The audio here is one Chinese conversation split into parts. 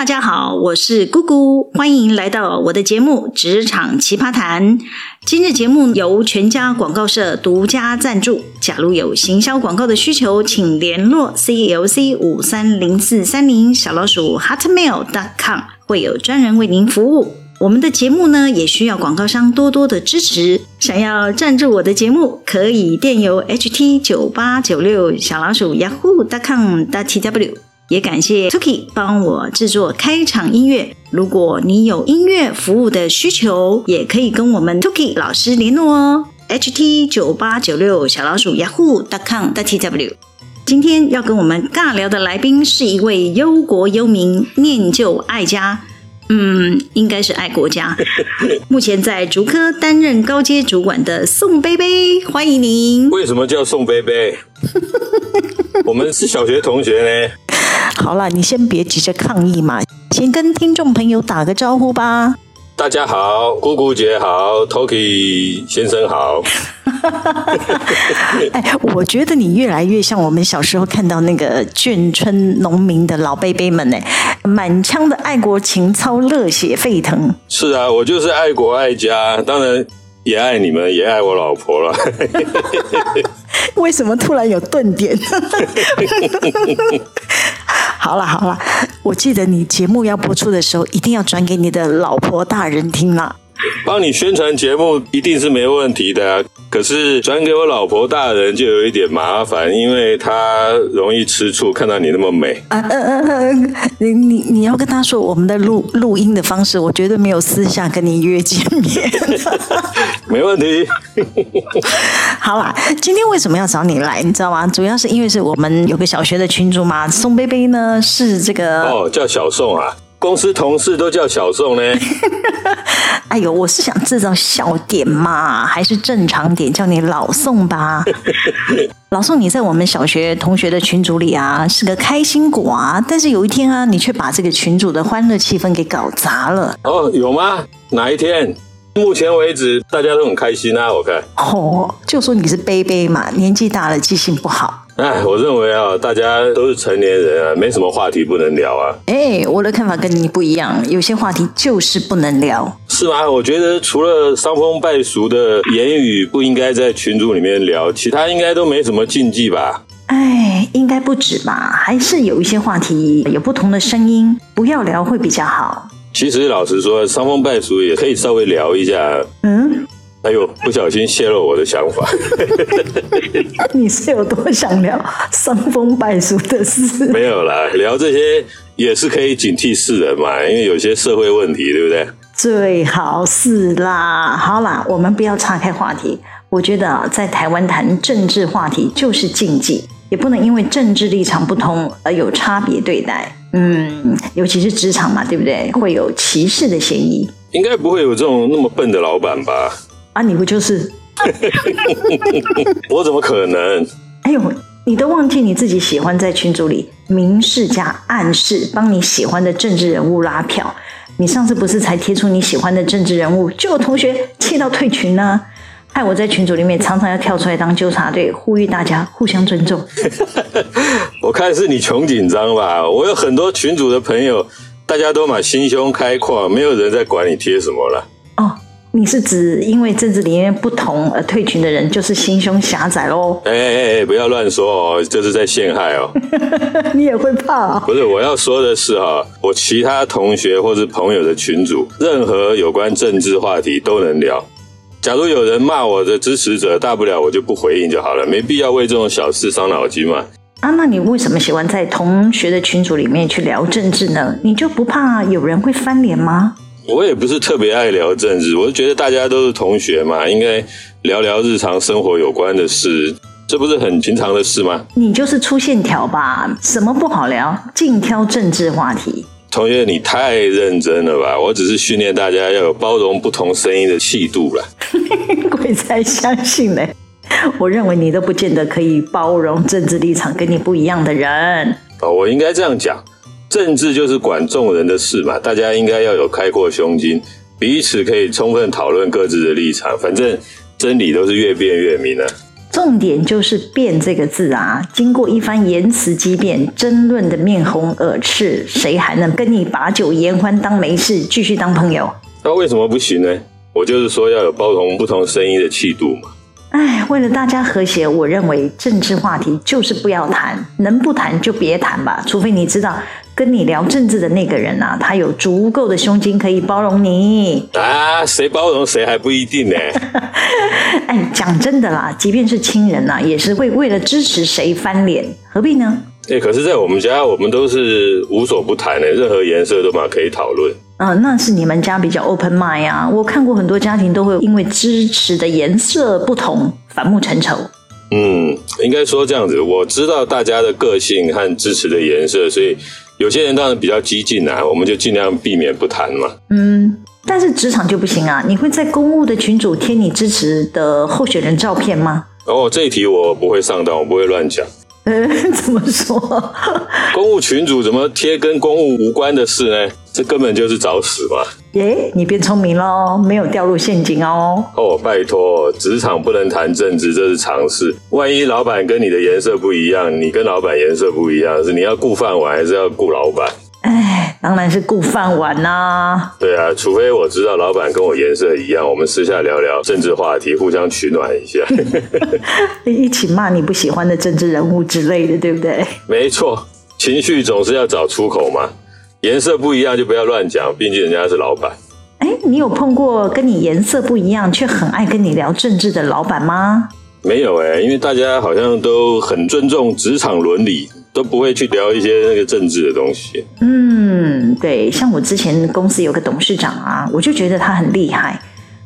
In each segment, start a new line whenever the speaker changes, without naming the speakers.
大家好，我是姑姑，欢迎来到我的节目《职场奇葩谈》。今日节目由全家广告社独家赞助。假如有行销广告的需求，请联络 CLC 五三零四三零小老鼠 hotmail dot com，会有专人为您服务。我们的节目呢，也需要广告商多多的支持。想要赞助我的节目，可以电邮 ht 九八九六小老鼠 yahoo dot com dot t w。也感谢 Tuki 帮我制作开场音乐。如果你有音乐服务的需求，也可以跟我们 Tuki 老师联络哦。ht 九八九六小老鼠 yahoo.com.tw。今天要跟我们尬聊的来宾是一位忧国忧民、念旧爱家。嗯，应该是爱国家。目前在竹科担任高阶主管的宋贝贝，欢迎您。
为什么叫宋贝贝？我们是小学同学呢。
好了，你先别急着抗议嘛，先跟听众朋友打个招呼吧。
大家好，姑姑姐好，Tokey 先生好。
哎，我觉得你越来越像我们小时候看到那个眷村农民的老伯伯们呢，满腔的爱国情操，热血沸腾。
是啊，我就是爱国爱家，当然也爱你们，也爱我老婆了。
为什么突然有顿点？好了好了，我记得你节目要播出的时候，一定要转给你的老婆大人听了。
帮你宣传节目一定是没问题的啊，可是转给我老婆大人就有一点麻烦，因为她容易吃醋，看到你那么美。
啊嗯嗯嗯，你你你要跟她说，我们的录录音的方式，我绝对没有私下跟你约见面。
没问题。
好啦，今天为什么要找你来？你知道吗？主要是因为是我们有个小学的群主嘛，宋贝贝呢是这个
哦，叫小宋啊。公司同事都叫小宋呢。
哎呦，我是想制造笑点嘛，还是正常点叫你老宋吧？老宋，你在我们小学同学的群组里啊，是个开心果啊。但是有一天啊，你却把这个群组的欢乐气氛给搞砸了。
哦，有吗？哪一天？目前为止，大家都很开心啊，我看。
哦，就说你是贝贝嘛，年纪大了，记性不好。
哎，我认为啊，大家都是成年人啊，没什么话题不能聊啊。
哎，我的看法跟你不一样，有些话题就是不能聊。
是吗？我觉得除了伤风败俗的言语不应该在群组里面聊，其他应该都没什么禁忌吧？
哎，应该不止吧？还是有一些话题有不同的声音，不要聊会比较好。
其实老实说，伤风败俗也可以稍微聊一下。
嗯，
哎呦，不小心泄露我的想法。
你是有多想聊伤风败俗的事？
没有啦，聊这些也是可以警惕世人嘛，因为有些社会问题，对不对？
最好是啦。好啦，我们不要岔开话题。我觉得啊，在台湾谈政治话题就是禁忌，也不能因为政治立场不同而有差别对待。嗯，尤其是职场嘛，对不对？会有歧视的嫌疑。
应该不会有这种那么笨的老板吧？
啊，你不就是？
我怎么可能？
哎呦，你都忘记你自己喜欢在群组里明示加暗示，帮你喜欢的政治人物拉票。你上次不是才贴出你喜欢的政治人物，就有同学气到退群呢、啊？害我在群组里面常常要跳出来当纠察队，呼吁大家互相尊重。
我看是你穷紧张吧？我有很多群组的朋友，大家都蛮心胸开阔，没有人在管你贴什么了。
哦，你是指因为政治理念不同而退群的人，就是心胸狭窄喽？
哎哎哎，不要乱说哦，这是在陷害哦。
你也会怕啊、哦？
不是，我要说的是哈，我其他同学或是朋友的群组，任何有关政治话题都能聊。假如有人骂我的支持者，大不了我就不回应就好了，没必要为这种小事伤脑筋嘛。
啊，那你为什么喜欢在同学的群组里面去聊政治呢？你就不怕有人会翻脸吗？
我也不是特别爱聊政治，我是觉得大家都是同学嘛，应该聊聊日常生活有关的事，这不是很平常的事吗？
你就是粗线条吧？什么不好聊？尽挑政治话题。
同学，你太认真了吧？我只是训练大家要有包容不同声音的气度了。
鬼才相信呢！我认为你都不见得可以包容政治立场跟你不一样的人。
哦，我应该这样讲，政治就是管众人的事嘛，大家应该要有开阔胸襟，彼此可以充分讨论各自的立场。反正真理都是越辩越明的。
重点就是“辩”这个字啊，经过一番言辞激辩，争论的面红耳赤，谁还能跟你把酒言欢当没事，继续当朋友？
那为什么不行呢？我就是说要有包容不同声音的气度嘛。
哎，为了大家和谐，我认为政治话题就是不要谈，能不谈就别谈吧，除非你知道。跟你聊政治的那个人呐、啊，他有足够的胸襟可以包容你
啊，谁包容谁还不一定呢。
哎，讲真的啦，即便是亲人呐、啊，也是会为了支持谁翻脸，何必呢？
哎，可是，在我们家，我们都是无所不谈的，任何颜色都嘛可以讨论。
啊、呃，那是你们家比较 open mind 啊。我看过很多家庭都会因为支持的颜色不同，反目成仇。
嗯，应该说这样子，我知道大家的个性和支持的颜色，所以。有些人当然比较激进啊，我们就尽量避免不谈嘛。
嗯，但是职场就不行啊！你会在公务的群组贴你支持的候选人照片吗？
哦，这一题我不会上当，我不会乱讲。
嗯，怎么说？
公务群组怎么贴跟公务无关的事呢？这根本就是找死嘛！
耶，你变聪明喽，没有掉入陷阱哦。
哦，拜托，职场不能谈政治，这是常识。万一老板跟你的颜色不一样，你跟老板颜色不一样，是你要顾饭碗还是要顾老板？
哎，当然是顾饭碗呐、啊。
对啊，除非我知道老板跟我颜色一样，我们私下聊聊政治话题，互相取暖一下。
一起骂你不喜欢的政治人物之类的，对不对？
没错，情绪总是要找出口嘛。颜色不一样就不要乱讲，毕竟人家是老板。
哎，你有碰过跟你颜色不一样却很爱跟你聊政治的老板吗？
没有哎，因为大家好像都很尊重职场伦理，都不会去聊一些那个政治的东西。
嗯，对，像我之前公司有个董事长啊，我就觉得他很厉害。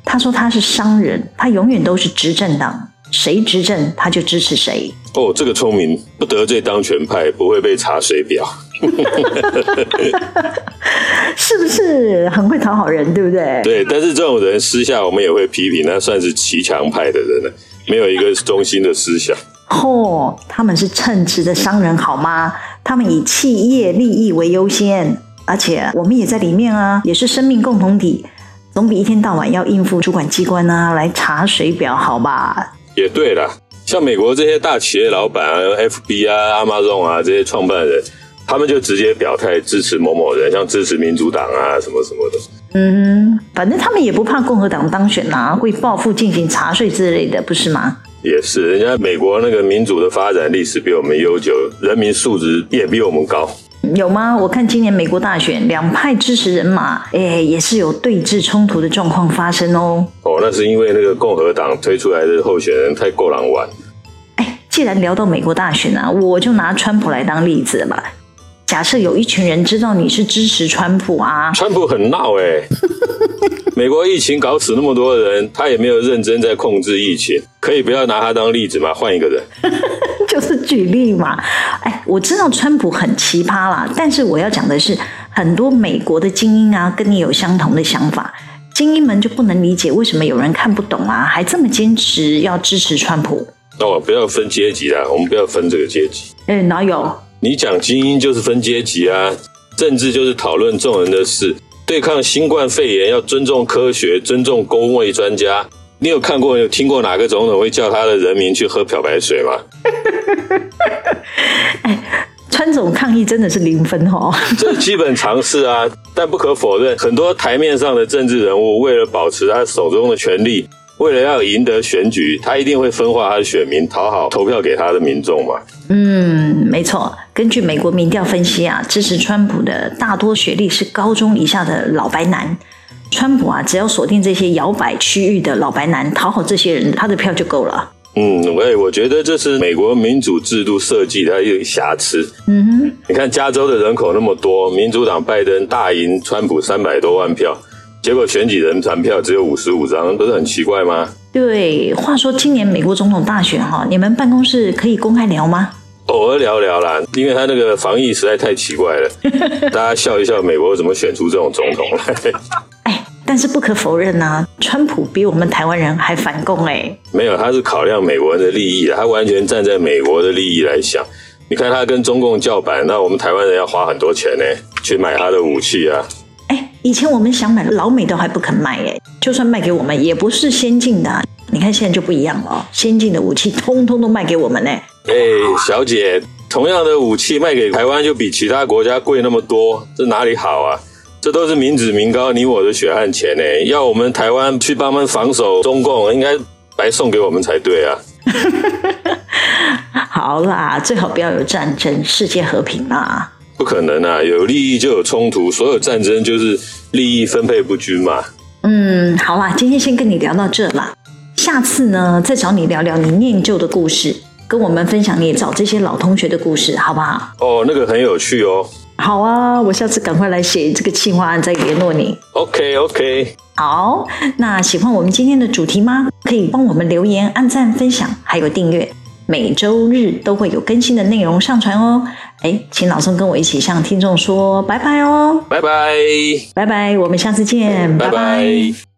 他说他是商人，他永远都是执政党，谁执政他就支持谁。
哦，这个聪明，不得罪当权派，不会被查水表。
是不是很会讨好人，对不对？
对，但是这种人私下我们也会批评，那算是骑墙派的人了，没有一个中心的思想。
嚯，他们是称职的商人好吗？他们以企业利益为优先，而且我们也在里面啊，也是生命共同体，总比一天到晚要应付主管机关啊来查水表好吧？
也对啦，像美国这些大企业老板啊，FB 啊、Amazon 啊这些创办人。他们就直接表态支持某某人，像支持民主党啊什么什么的。
嗯，反正他们也不怕共和党当选啊，会报复进行查税之类的，不是吗？
也是，人家美国那个民主的发展历史比我们悠久，人民素质也比我们高。
有吗？我看今年美国大选，两派支持人马，哎，也是有对峙冲突的状况发生哦。
哦，那是因为那个共和党推出来的候选人太够狼玩。
哎，既然聊到美国大选啊，我就拿川普来当例子吧。假设有一群人知道你是支持川普啊，
川普很闹哎、欸，美国疫情搞死那么多人，他也没有认真在控制疫情，可以不要拿他当例子吗？换一个人，
就是举例嘛。哎，我知道川普很奇葩啦，但是我要讲的是，很多美国的精英啊，跟你有相同的想法，精英们就不能理解为什么有人看不懂啊，还这么坚持要支持川普。
那哦，不要分阶级啦，我们不要分这个阶级。
哎，哪有？
你讲精英就是分阶级啊，政治就是讨论众人的事。对抗新冠肺炎要尊重科学，尊重公卫专家。你有看过、有听过哪个总统会叫他的人民去喝漂白水吗？
哎，川总抗议真的是零分哦。
这是基本常识啊，但不可否认，很多台面上的政治人物为了保持他手中的权力。为了要赢得选举，他一定会分化他的选民，讨好投票给他的民众嘛。
嗯，没错。根据美国民调分析啊，支持川普的大多学历是高中以下的老白男。川普啊，只要锁定这些摇摆区域的老白男，讨好这些人，他的票就够了。
嗯，喂，我觉得这是美国民主制度设计的一个瑕疵。
嗯哼，
你看加州的人口那么多，民主党拜登大赢川普三百多万票。结果选举人团票只有五十五张，不是很奇怪吗？
对，话说今年美国总统大选哈，你们办公室可以公开聊吗？
偶尔聊聊啦，因为他那个防疫实在太奇怪了，大家笑一笑，美国怎么选出这种总统来？
哎，但是不可否认啊，川普比我们台湾人还反共哎。
没有，他是考量美国人的利益，他完全站在美国的利益来想。你看他跟中共叫板，那我们台湾人要花很多钱呢，去买他的武器啊。
以前我们想买老美都还不肯卖，哎，就算卖给我们，也不是先进的。你看现在就不一样了，先进的武器通通都卖给我们呢。
哎，小姐，同样的武器卖给台湾就比其他国家贵那么多，这哪里好啊？这都是民脂民膏，你我的血汗钱呢。要我们台湾去帮忙防守中共，应该白送给我们才对啊。
好啦，最好不要有战争，世界和平啦。
不可能啊，有利益就有冲突，所有战争就是利益分配不均嘛。
嗯，好啦，今天先跟你聊到这啦。下次呢，再找你聊聊你念旧的故事，跟我们分享你找这些老同学的故事，好不好？
哦，那个很有趣哦。
好啊，我下次赶快来写这个企划案，再联络你。
OK OK。
好，那喜欢我们今天的主题吗？可以帮我们留言、按赞、分享，还有订阅。每周日都会有更新的内容上传哦。哎，请老宋跟我一起向听众说拜拜哦。
拜拜，
拜拜，我们下次见，拜拜。拜拜。